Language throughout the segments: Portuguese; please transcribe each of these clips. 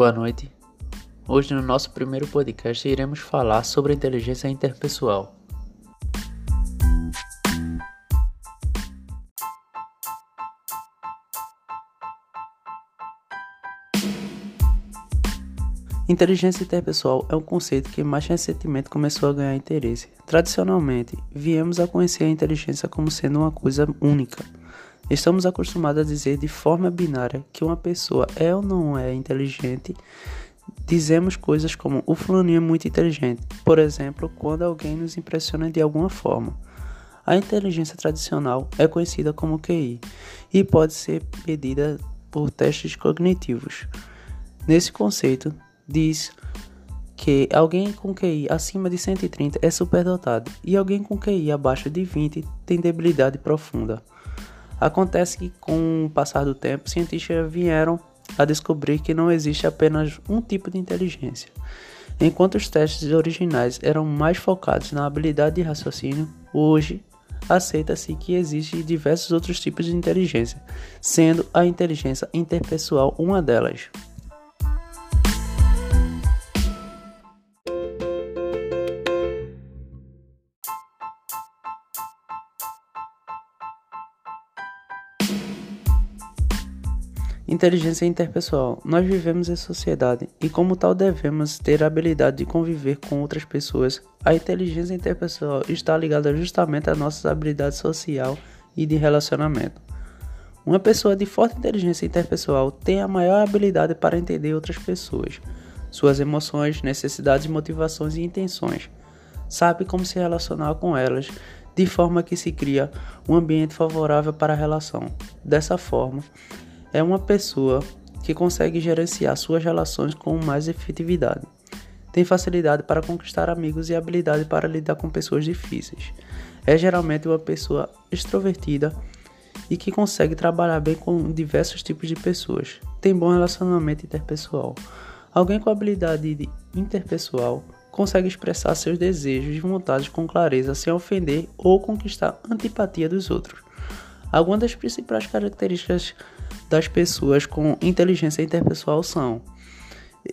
Boa noite. Hoje, no nosso primeiro podcast, iremos falar sobre inteligência interpessoal. Inteligência interpessoal é um conceito que mais recentemente começou a ganhar interesse. Tradicionalmente, viemos a conhecer a inteligência como sendo uma coisa única. Estamos acostumados a dizer de forma binária que uma pessoa é ou não é inteligente. Dizemos coisas como o fulaninho é muito inteligente, por exemplo, quando alguém nos impressiona de alguma forma. A inteligência tradicional é conhecida como QI e pode ser medida por testes cognitivos. Nesse conceito, diz que alguém com QI acima de 130 é superdotado e alguém com QI abaixo de 20 tem debilidade profunda. Acontece que, com o passar do tempo, cientistas vieram a descobrir que não existe apenas um tipo de inteligência. Enquanto os testes originais eram mais focados na habilidade de raciocínio, hoje aceita-se que existem diversos outros tipos de inteligência, sendo a inteligência interpessoal uma delas. Inteligência interpessoal. Nós vivemos em sociedade e, como tal, devemos ter a habilidade de conviver com outras pessoas. A inteligência interpessoal está ligada justamente à nossa habilidade social e de relacionamento. Uma pessoa de forte inteligência interpessoal tem a maior habilidade para entender outras pessoas, suas emoções, necessidades, motivações e intenções. Sabe como se relacionar com elas, de forma que se cria um ambiente favorável para a relação. Dessa forma, é uma pessoa que consegue gerenciar suas relações com mais efetividade. Tem facilidade para conquistar amigos e habilidade para lidar com pessoas difíceis. É geralmente uma pessoa extrovertida e que consegue trabalhar bem com diversos tipos de pessoas. Tem bom relacionamento interpessoal. Alguém com habilidade interpessoal consegue expressar seus desejos e vontades com clareza sem ofender ou conquistar antipatia dos outros. Algumas das principais características das pessoas com inteligência interpessoal são: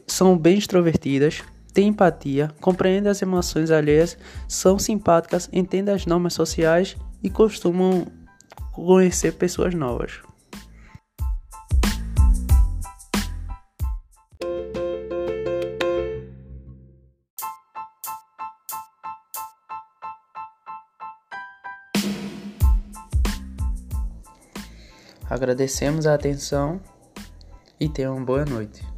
são bem extrovertidas, têm empatia, compreendem as emoções alheias, são simpáticas, entendem as normas sociais e costumam conhecer pessoas novas. Agradecemos a atenção e tenham uma boa noite.